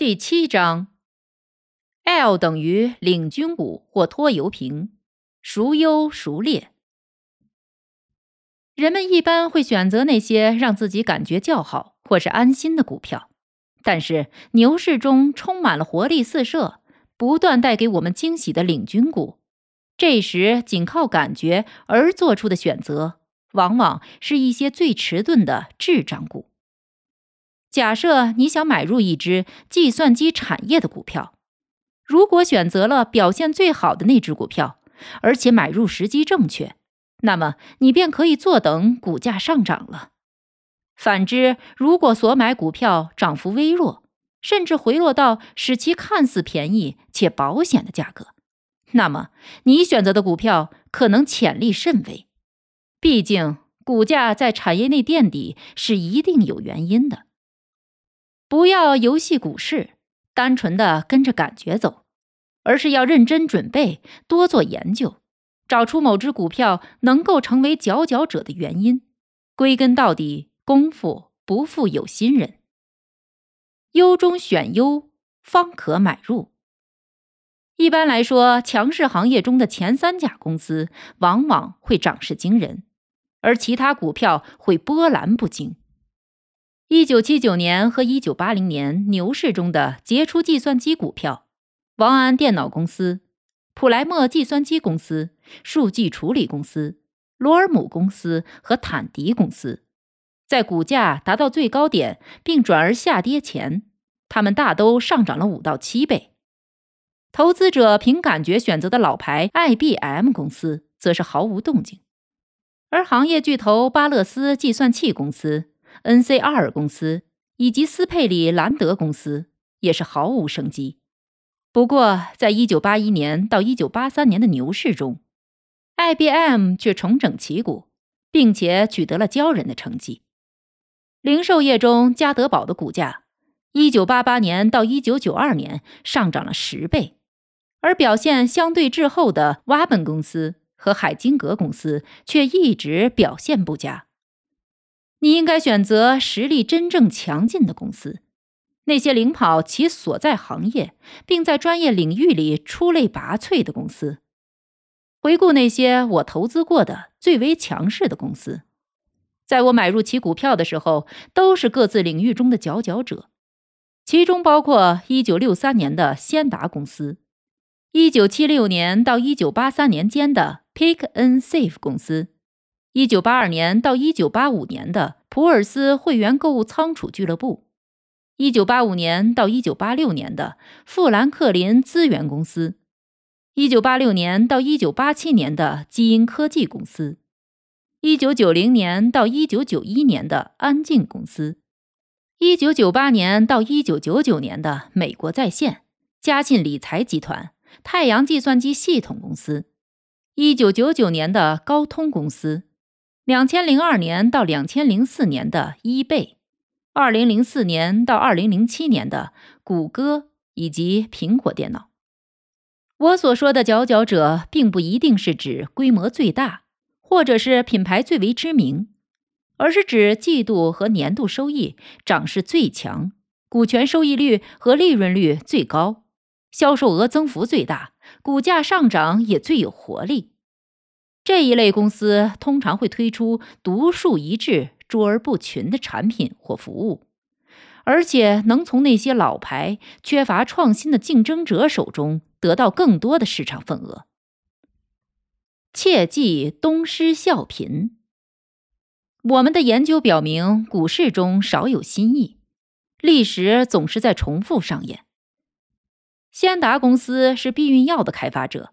第七章，L 等于领军股或拖油瓶，孰优孰劣？人们一般会选择那些让自己感觉较好或是安心的股票，但是牛市中充满了活力四射、不断带给我们惊喜的领军股，这时仅靠感觉而做出的选择，往往是一些最迟钝的智障股。假设你想买入一只计算机产业的股票，如果选择了表现最好的那只股票，而且买入时机正确，那么你便可以坐等股价上涨了。反之，如果所买股票涨幅微弱，甚至回落到使其看似便宜且保险的价格，那么你选择的股票可能潜力甚微。毕竟，股价在产业内垫底是一定有原因的。不要游戏股市，单纯的跟着感觉走，而是要认真准备，多做研究，找出某只股票能够成为佼佼者的原因。归根到底，功夫不负有心人，优中选优，方可买入。一般来说，强势行业中的前三家公司往往会涨势惊人，而其他股票会波澜不惊。一九七九年和一九八零年牛市中的杰出计算机股票，王安电脑公司、普莱默计算机公司、数据处理公司、罗尔姆公司和坦迪公司，在股价达到最高点并转而下跌前，他们大都上涨了五到七倍。投资者凭感觉选择的老牌 IBM 公司，则是毫无动静，而行业巨头巴勒斯计算器公司。NCR 公司以及斯佩里兰德公司也是毫无生机。不过，在一九八一年到一九八三年的牛市中，IBM 却重整旗鼓，并且取得了骄人的成绩。零售业中，加德堡的股价，一九八八年到一九九二年上涨了十倍，而表现相对滞后的瓦本公司和海金格公司却一直表现不佳。你应该选择实力真正强劲的公司，那些领跑其所在行业，并在专业领域里出类拔萃的公司。回顾那些我投资过的最为强势的公司，在我买入其股票的时候，都是各自领域中的佼佼者，其中包括1963年的先达公司，1976年到1983年间的 Pick and Save 公司。一九八二年到一九八五年的普尔斯会员购物仓储俱乐部，一九八五年到一九八六年的富兰克林资源公司，一九八六年到一九八七年的基因科技公司，一九九零年到一九九一年的安静公司，一九九八年到一九九九年的美国在线、嘉信理财集团、太阳计算机系统公司，一九九九年的高通公司。两千零二年到两千零四年的伊贝，二零零四年到二零零七年的谷歌以及苹果电脑。我所说的佼佼者，并不一定是指规模最大，或者是品牌最为知名，而是指季度和年度收益涨势最强，股权收益率和利润率最高，销售额增幅最大，股价上涨也最有活力。这一类公司通常会推出独树一帜、卓而不群的产品或服务，而且能从那些老牌、缺乏创新的竞争者手中得到更多的市场份额。切忌东施效颦。我们的研究表明，股市中少有新意，历史总是在重复上演。先达公司是避孕药的开发者。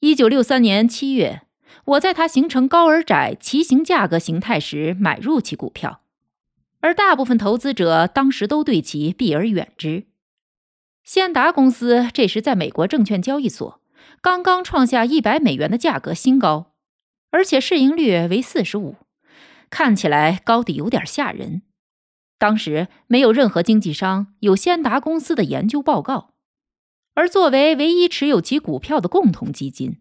一九六三年七月。我在它形成高而窄骑行价格形态时买入其股票，而大部分投资者当时都对其避而远之。先达公司这时在美国证券交易所刚刚创下一百美元的价格新高，而且市盈率为四十五，看起来高的有点吓人。当时没有任何经纪商有先达公司的研究报告，而作为唯一持有其股票的共同基金。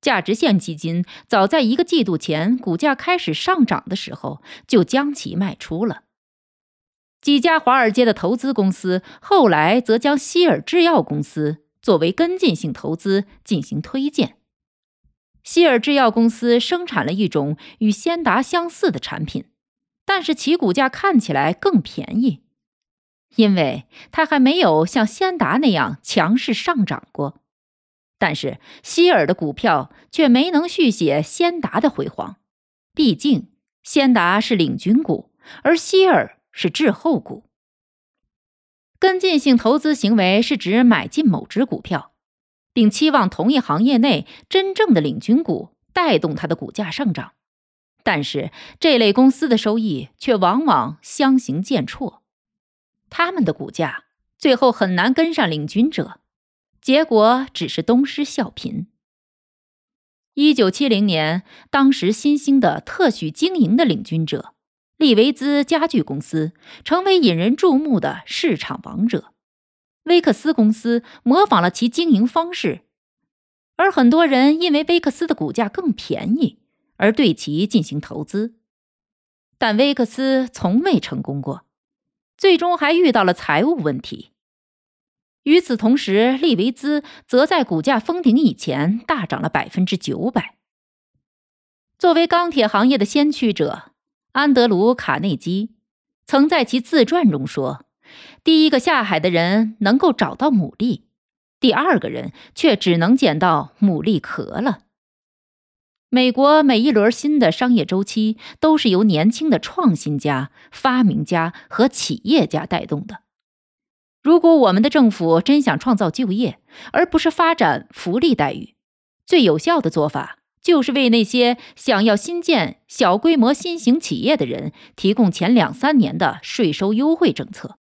价值线基金早在一个季度前，股价开始上涨的时候就将其卖出了。几家华尔街的投资公司后来则将希尔制药公司作为跟进性投资进行推荐。希尔制药公司生产了一种与先达相似的产品，但是其股价看起来更便宜，因为它还没有像先达那样强势上涨过。但是希尔的股票却没能续写先达的辉煌，毕竟先达是领军股，而希尔是滞后股。跟进性投资行为是指买进某只股票，并期望同一行业内真正的领军股带动它的股价上涨，但是这类公司的收益却往往相形见绌，他们的股价最后很难跟上领军者。结果只是东施效颦。一九七零年，当时新兴的特许经营的领军者——利维兹家具公司，成为引人注目的市场王者。威克斯公司模仿了其经营方式，而很多人因为威克斯的股价更便宜而对其进行投资，但威克斯从未成功过，最终还遇到了财务问题。与此同时，利维兹则在股价封顶以前大涨了百分之九百。作为钢铁行业的先驱者，安德鲁·卡内基曾在其自传中说：“第一个下海的人能够找到牡蛎，第二个人却只能捡到牡蛎壳了。”美国每一轮新的商业周期都是由年轻的创新家、发明家和企业家带动的。如果我们的政府真想创造就业，而不是发展福利待遇，最有效的做法就是为那些想要新建小规模新型企业的人提供前两三年的税收优惠政策。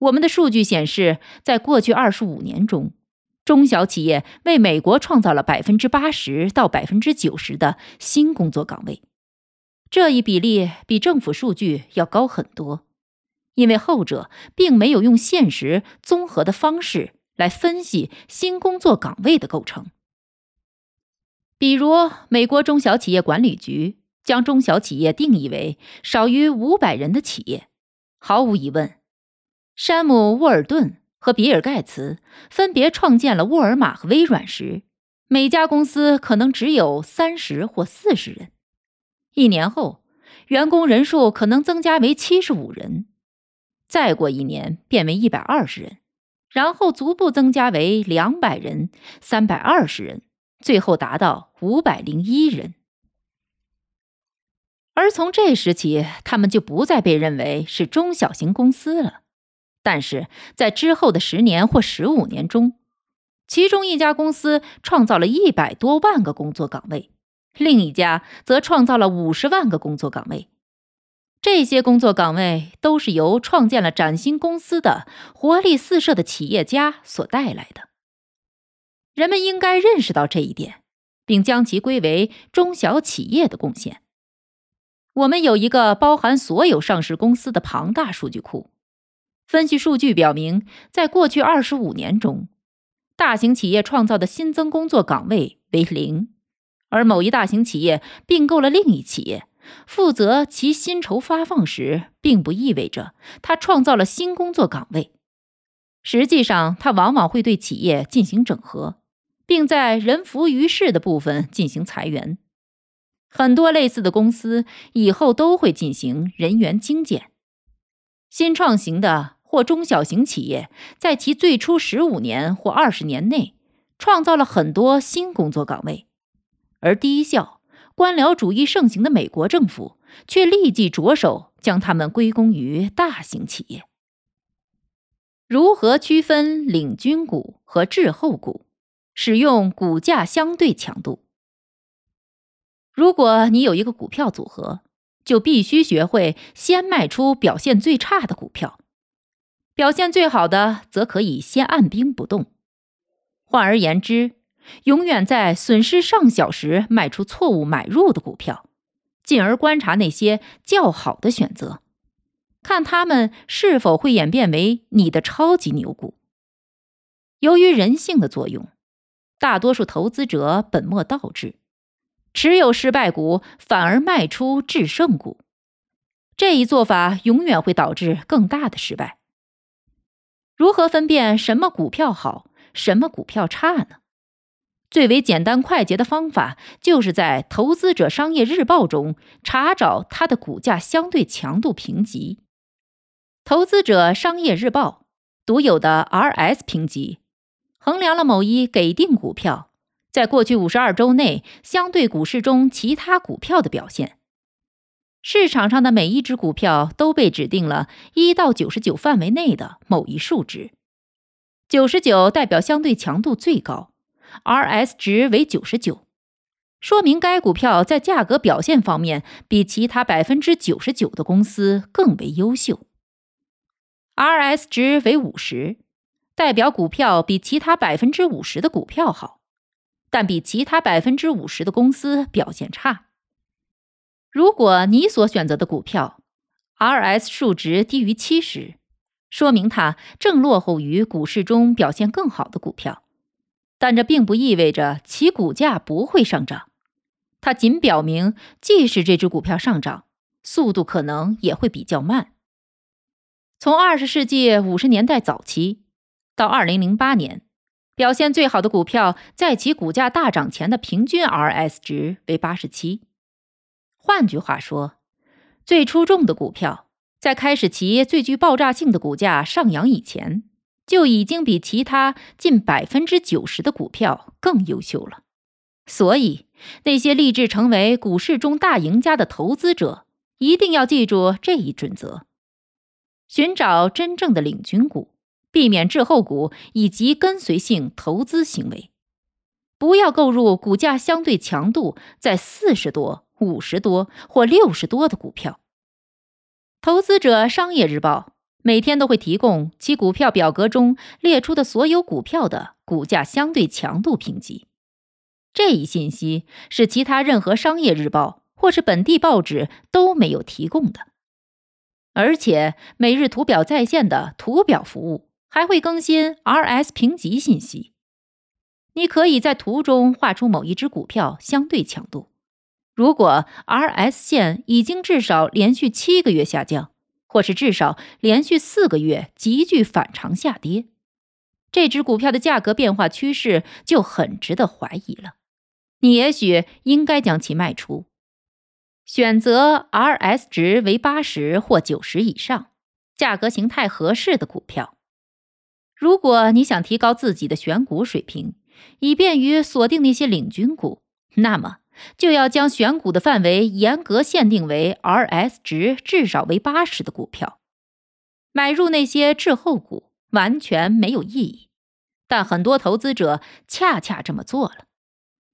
我们的数据显示，在过去二十五年中，中小企业为美国创造了百分之八十到百分之九十的新工作岗位，这一比例比政府数据要高很多。因为后者并没有用现实综合的方式来分析新工作岗位的构成，比如美国中小企业管理局将中小企业定义为少于五百人的企业。毫无疑问，山姆·沃尔顿和比尔·盖茨分别创建了沃尔玛和微软时，每家公司可能只有三十或四十人。一年后，员工人数可能增加为七十五人。再过一年，变为一百二十人，然后逐步增加为两百人、三百二十人，最后达到五百零一人。而从这时起，他们就不再被认为是中小型公司了。但是在之后的十年或十五年中，其中一家公司创造了一百多万个工作岗位，另一家则创造了五十万个工作岗位。这些工作岗位都是由创建了崭新公司的活力四射的企业家所带来的。人们应该认识到这一点，并将其归为中小企业的贡献。我们有一个包含所有上市公司的庞大数据库，分析数据表明，在过去二十五年中，大型企业创造的新增工作岗位为零，而某一大型企业并购了另一企业。负责其薪酬发放时，并不意味着他创造了新工作岗位。实际上，他往往会对企业进行整合，并在人浮于事的部分进行裁员。很多类似的公司以后都会进行人员精简。新创型的或中小型企业在其最初十五年或二十年内创造了很多新工作岗位，而低效。官僚主义盛行的美国政府却立即着手将它们归功于大型企业。如何区分领军股和滞后股？使用股价相对强度。如果你有一个股票组合，就必须学会先卖出表现最差的股票，表现最好的则可以先按兵不动。换而言之，永远在损失尚小时卖出错误买入的股票，进而观察那些较好的选择，看他们是否会演变为你的超级牛股。由于人性的作用，大多数投资者本末倒置。持有失败股，反而卖出制胜股，这一做法永远会导致更大的失败。如何分辨什么股票好，什么股票差呢？最为简单快捷的方法，就是在《投资者商业日报》中查找它的股价相对强度评级。《投资者商业日报》独有的 RS 评级，衡量了某一给定股票。在过去五十二周内，相对股市中其他股票的表现，市场上的每一只股票都被指定了一到九十九范围内的某一数值，九十九代表相对强度最高，RS 值为九十九，说明该股票在价格表现方面比其他百分之九十九的公司更为优秀。RS 值为五十，代表股票比其他百分之五十的股票好。但比其他百分之五十的公司表现差。如果你所选择的股票 RS 数值低于七十，说明它正落后于股市中表现更好的股票。但这并不意味着其股价不会上涨，它仅表明，即使这只股票上涨，速度可能也会比较慢。从二十世纪五十年代早期到二零零八年。表现最好的股票，在其股价大涨前的平均 RS 值为八十七。换句话说，最出众的股票，在开始其最具爆炸性的股价上扬以前，就已经比其他近百分之九十的股票更优秀了。所以，那些立志成为股市中大赢家的投资者，一定要记住这一准则：寻找真正的领军股。避免滞后股以及跟随性投资行为，不要购入股价相对强度在四十多、五十多或六十多的股票。投资者商业日报每天都会提供其股票表格中列出的所有股票的股价相对强度评级，这一信息是其他任何商业日报或是本地报纸都没有提供的，而且每日图表在线的图表服务。还会更新 RS 评级信息。你可以在图中画出某一只股票相对强度。如果 RS 线已经至少连续七个月下降，或是至少连续四个月急剧反常下跌，这只股票的价格变化趋势就很值得怀疑了。你也许应该将其卖出，选择 RS 值为八十或九十以上、价格形态合适的股票。如果你想提高自己的选股水平，以便于锁定那些领军股，那么就要将选股的范围严格限定为 RS 值至少为八十的股票。买入那些滞后股完全没有意义，但很多投资者恰恰这么做了，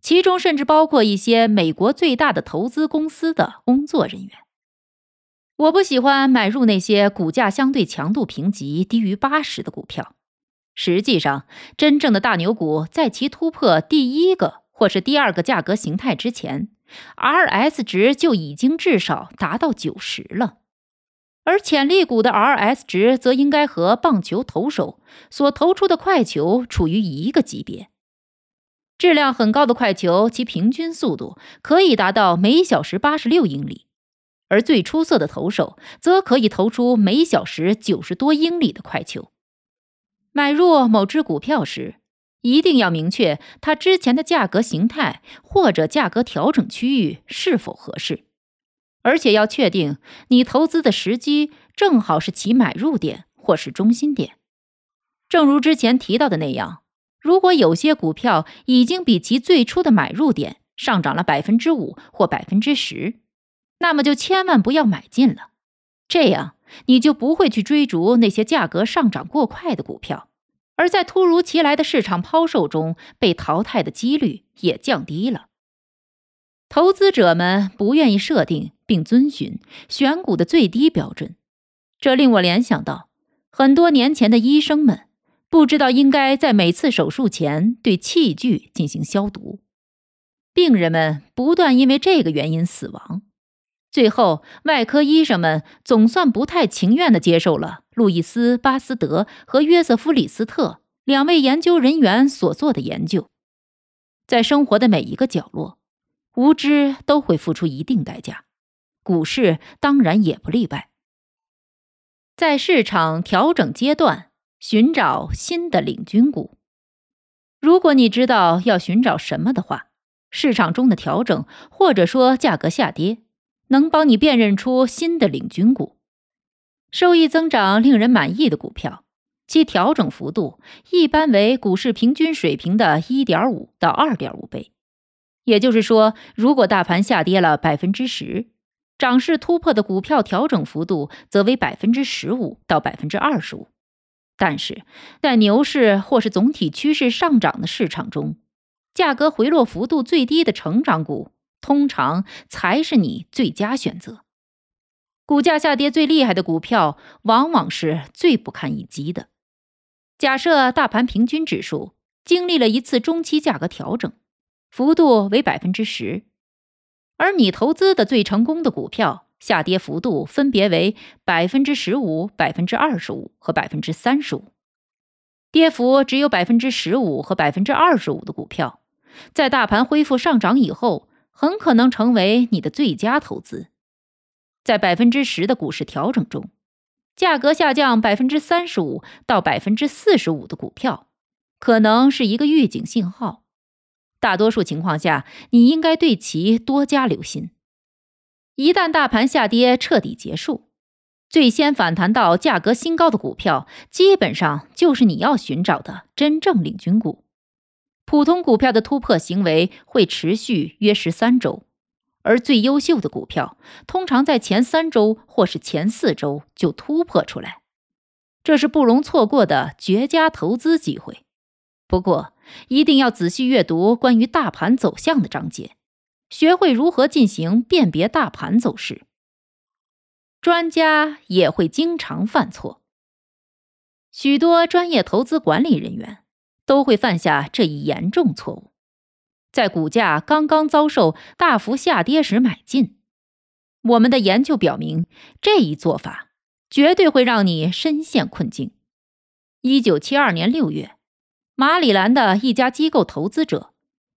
其中甚至包括一些美国最大的投资公司的工作人员。我不喜欢买入那些股价相对强度评级低于八十的股票。实际上，真正的大牛股在其突破第一个或是第二个价格形态之前，RS 值就已经至少达到九十了。而潜力股的 RS 值则应该和棒球投手所投出的快球处于一个级别。质量很高的快球，其平均速度可以达到每小时八十六英里，而最出色的投手则可以投出每小时九十多英里的快球。买入某只股票时，一定要明确它之前的价格形态或者价格调整区域是否合适，而且要确定你投资的时机正好是其买入点或是中心点。正如之前提到的那样，如果有些股票已经比其最初的买入点上涨了百分之五或百分之十，那么就千万不要买进了。这样你就不会去追逐那些价格上涨过快的股票。而在突如其来的市场抛售中被淘汰的几率也降低了。投资者们不愿意设定并遵循选股的最低标准。这令我联想到很多年前的医生们不知道应该在每次手术前对器具进行消毒，病人们不断因为这个原因死亡。最后，外科医生们总算不太情愿地接受了路易斯·巴斯德和约瑟夫·李斯特两位研究人员所做的研究。在生活的每一个角落，无知都会付出一定代价，股市当然也不例外。在市场调整阶段，寻找新的领军股。如果你知道要寻找什么的话，市场中的调整或者说价格下跌。能帮你辨认出新的领军股，收益增长令人满意的股票，其调整幅度一般为股市平均水平的一点五到二点五倍。也就是说，如果大盘下跌了百分之十，涨势突破的股票调整幅度则为百分之十五到百分之二十五。但是在牛市或是总体趋势上涨的市场中，价格回落幅度最低的成长股。通常才是你最佳选择。股价下跌最厉害的股票，往往是最不堪一击的。假设大盘平均指数经历了一次中期价格调整，幅度为百分之十，而你投资的最成功的股票下跌幅度分别为百分之十五、百分之二十五和百分之三十五，跌幅只有百分之十五和百分之二十五的股票，在大盘恢复上涨以后。很可能成为你的最佳投资。在百分之十的股市调整中，价格下降百分之三十五到百分之四十五的股票，可能是一个预警信号。大多数情况下，你应该对其多加留心。一旦大盘下跌彻底结束，最先反弹到价格新高的股票，基本上就是你要寻找的真正领军股。普通股票的突破行为会持续约十三周，而最优秀的股票通常在前三周或是前四周就突破出来，这是不容错过的绝佳投资机会。不过，一定要仔细阅读关于大盘走向的章节，学会如何进行辨别大盘走势。专家也会经常犯错，许多专业投资管理人员。都会犯下这一严重错误，在股价刚刚遭受大幅下跌时买进。我们的研究表明，这一做法绝对会让你深陷困境。一九七二年六月，马里兰的一家机构投资者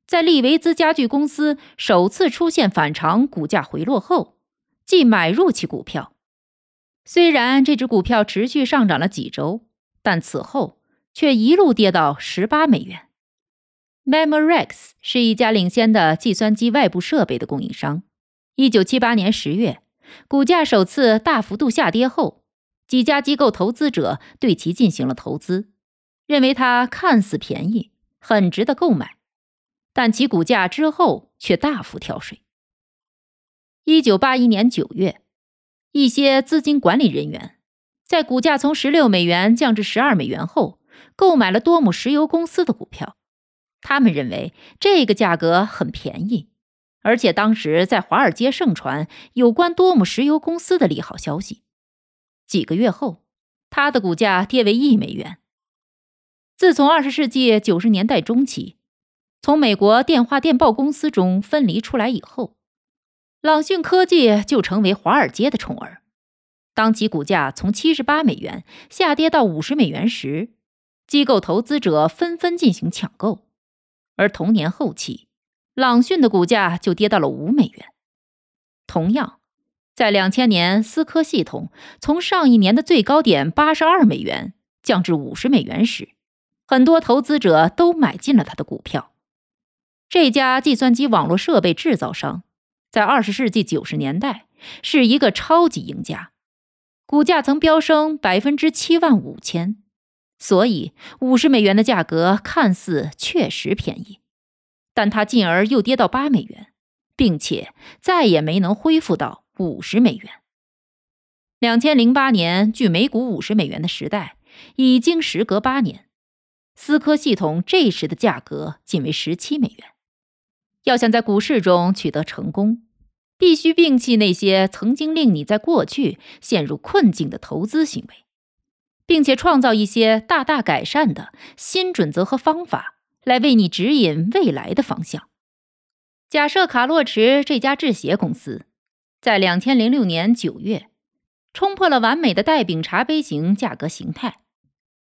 在利维兹家具公司首次出现反常股价回落后，即买入其股票。虽然这只股票持续上涨了几周，但此后。却一路跌到十八美元。Memorex 是一家领先的计算机外部设备的供应商。一九七八年十月，股价首次大幅度下跌后，几家机构投资者对其进行了投资，认为它看似便宜，很值得购买。但其股价之后却大幅跳水。一九八一年九月，一些资金管理人员在股价从十六美元降至十二美元后。购买了多姆石油公司的股票，他们认为这个价格很便宜，而且当时在华尔街盛传有关多姆石油公司的利好消息。几个月后，它的股价跌为一美元。自从二十世纪九十年代中期从美国电话电报公司中分离出来以后，朗讯科技就成为华尔街的宠儿。当其股价从七十八美元下跌到五十美元时，机构投资者纷纷进行抢购，而同年后期，朗讯的股价就跌到了五美元。同样，在两千年，思科系统从上一年的最高点八十二美元降至五十美元时，很多投资者都买进了他的股票。这家计算机网络设备制造商在二十世纪九十年代是一个超级赢家，股价曾飙升百分之七万五千。所以，五十美元的价格看似确实便宜，但它进而又跌到八美元，并且再也没能恢复到五十美元。两千零八年，距每股五十美元的时代已经时隔八年，思科系统这时的价格仅为十七美元。要想在股市中取得成功，必须摒弃那些曾经令你在过去陷入困境的投资行为，并且创造一些大大改善的新准则和方法，来为你指引未来的方向。假设卡洛驰这家制鞋公司在两千零六年九月冲破了完美的带柄茶杯型价格形态，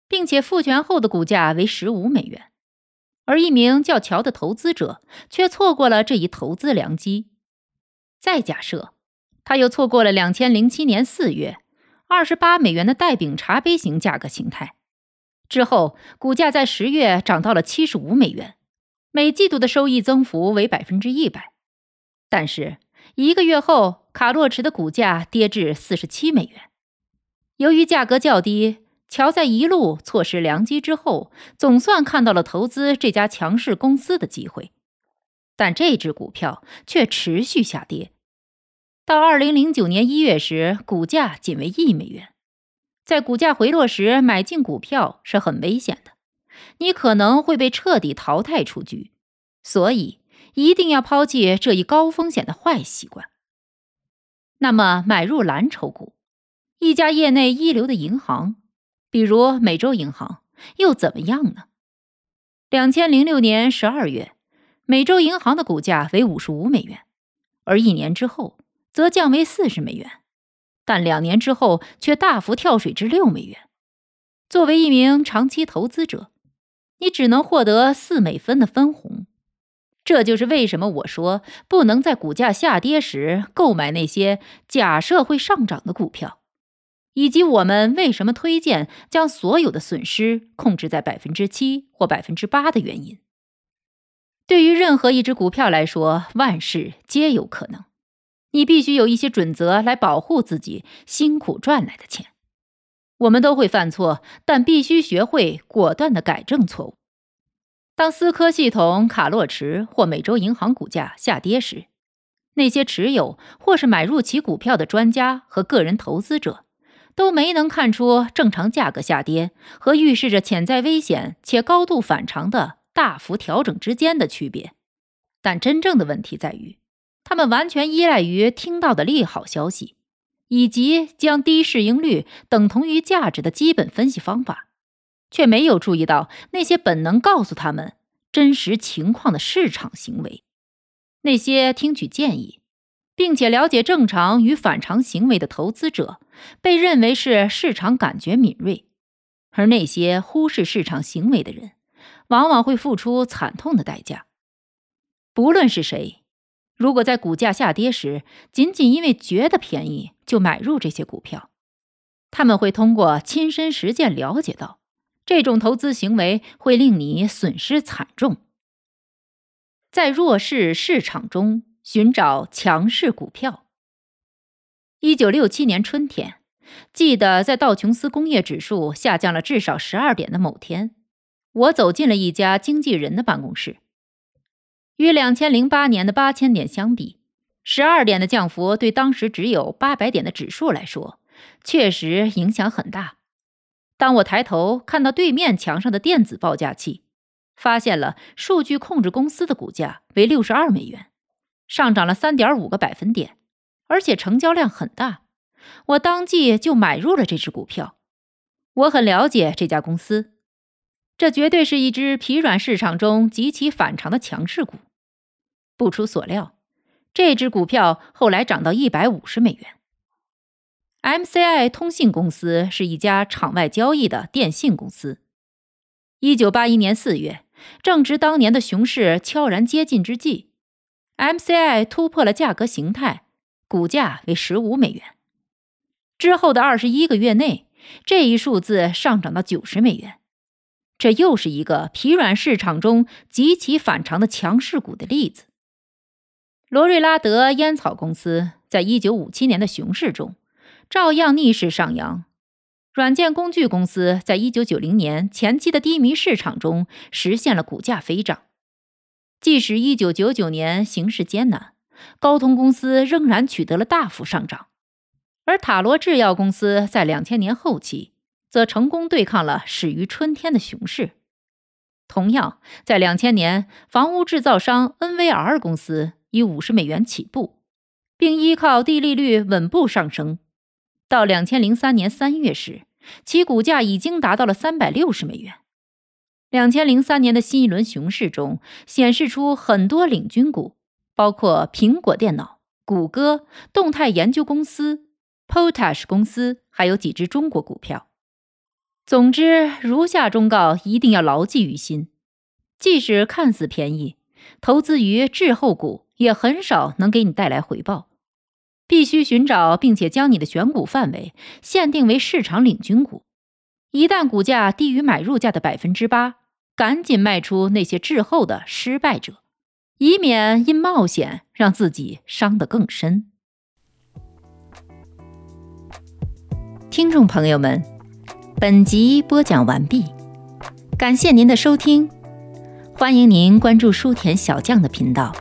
并且复权后的股价为十五美元，而一名叫乔的投资者却错过了这一投资良机。再假设，他又错过了两千零七年四月二十八美元的带柄茶杯型价格形态，之后股价在十月涨到了七十五美元，每季度的收益增幅为百分之一百。但是一个月后，卡洛驰的股价跌至四十七美元。由于价格较低，乔在一路错失良机之后，总算看到了投资这家强势公司的机会。但这只股票却持续下跌，到二零零九年一月时，股价仅为一美元。在股价回落时买进股票是很危险的，你可能会被彻底淘汰出局。所以一定要抛弃这一高风险的坏习惯。那么，买入蓝筹股，一家业内一流的银行，比如美洲银行，又怎么样呢？两千零六年十二月。美洲银行的股价为五十五美元，而一年之后则降为四十美元，但两年之后却大幅跳水至六美元。作为一名长期投资者，你只能获得四美分的分红。这就是为什么我说不能在股价下跌时购买那些假设会上涨的股票，以及我们为什么推荐将所有的损失控制在百分之七或百分之八的原因。对于任何一只股票来说，万事皆有可能。你必须有一些准则来保护自己辛苦赚来的钱。我们都会犯错，但必须学会果断的改正错误。当思科系统、卡洛驰或美洲银行股价下跌时，那些持有或是买入其股票的专家和个人投资者都没能看出正常价格下跌和预示着潜在危险且高度反常的。大幅调整之间的区别，但真正的问题在于，他们完全依赖于听到的利好消息，以及将低市盈率等同于价值的基本分析方法，却没有注意到那些本能告诉他们真实情况的市场行为。那些听取建议，并且了解正常与反常行为的投资者，被认为是市场感觉敏锐，而那些忽视市场行为的人。往往会付出惨痛的代价。不论是谁，如果在股价下跌时仅仅因为觉得便宜就买入这些股票，他们会通过亲身实践了解到，这种投资行为会令你损失惨重。在弱势市场中寻找强势股票。一九六七年春天，记得在道琼斯工业指数下降了至少十二点的某天。我走进了一家经纪人的办公室。与两千零八年的八千点相比，十二点的降幅对当时只有八百点的指数来说，确实影响很大。当我抬头看到对面墙上的电子报价器，发现了数据控制公司的股价为六十二美元，上涨了三点五个百分点，而且成交量很大，我当即就买入了这只股票。我很了解这家公司。这绝对是一只疲软市场中极其反常的强势股。不出所料，这只股票后来涨到一百五十美元。MCI 通信公司是一家场外交易的电信公司。一九八一年四月，正值当年的熊市悄然接近之际，MCI 突破了价格形态，股价为十五美元。之后的二十一个月内，这一数字上涨到九十美元。这又是一个疲软市场中极其反常的强势股的例子。罗瑞拉德烟草公司在一九五七年的熊市中照样逆势上扬。软件工具公司在一九九零年前期的低迷市场中实现了股价飞涨。即使一九九九年形势艰难，高通公司仍然取得了大幅上涨。而塔罗制药公司在两千年后期。则成功对抗了始于春天的熊市。同样，在两千年，房屋制造商 NVR 公司以五十美元起步，并依靠低利率稳步上升。到两千零三年三月时，其股价已经达到了三百六十美元。两千零三年的新一轮熊市中，显示出很多领军股，包括苹果电脑、谷歌、动态研究公司、Potash 公司，还有几只中国股票。总之，如下忠告一定要牢记于心：即使看似便宜，投资于滞后股也很少能给你带来回报。必须寻找并且将你的选股范围限定为市场领军股。一旦股价低于买入价的百分之八，赶紧卖出那些滞后的失败者，以免因冒险让自己伤得更深。听众朋友们，本集播讲完毕，感谢您的收听，欢迎您关注书田小将的频道，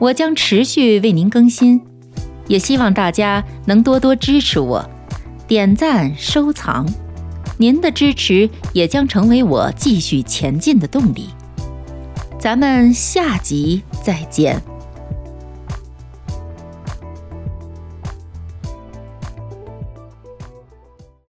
我将持续为您更新，也希望大家能多多支持我，点赞收藏。您的支持也将成为我继续前进的动力。咱们下集再见。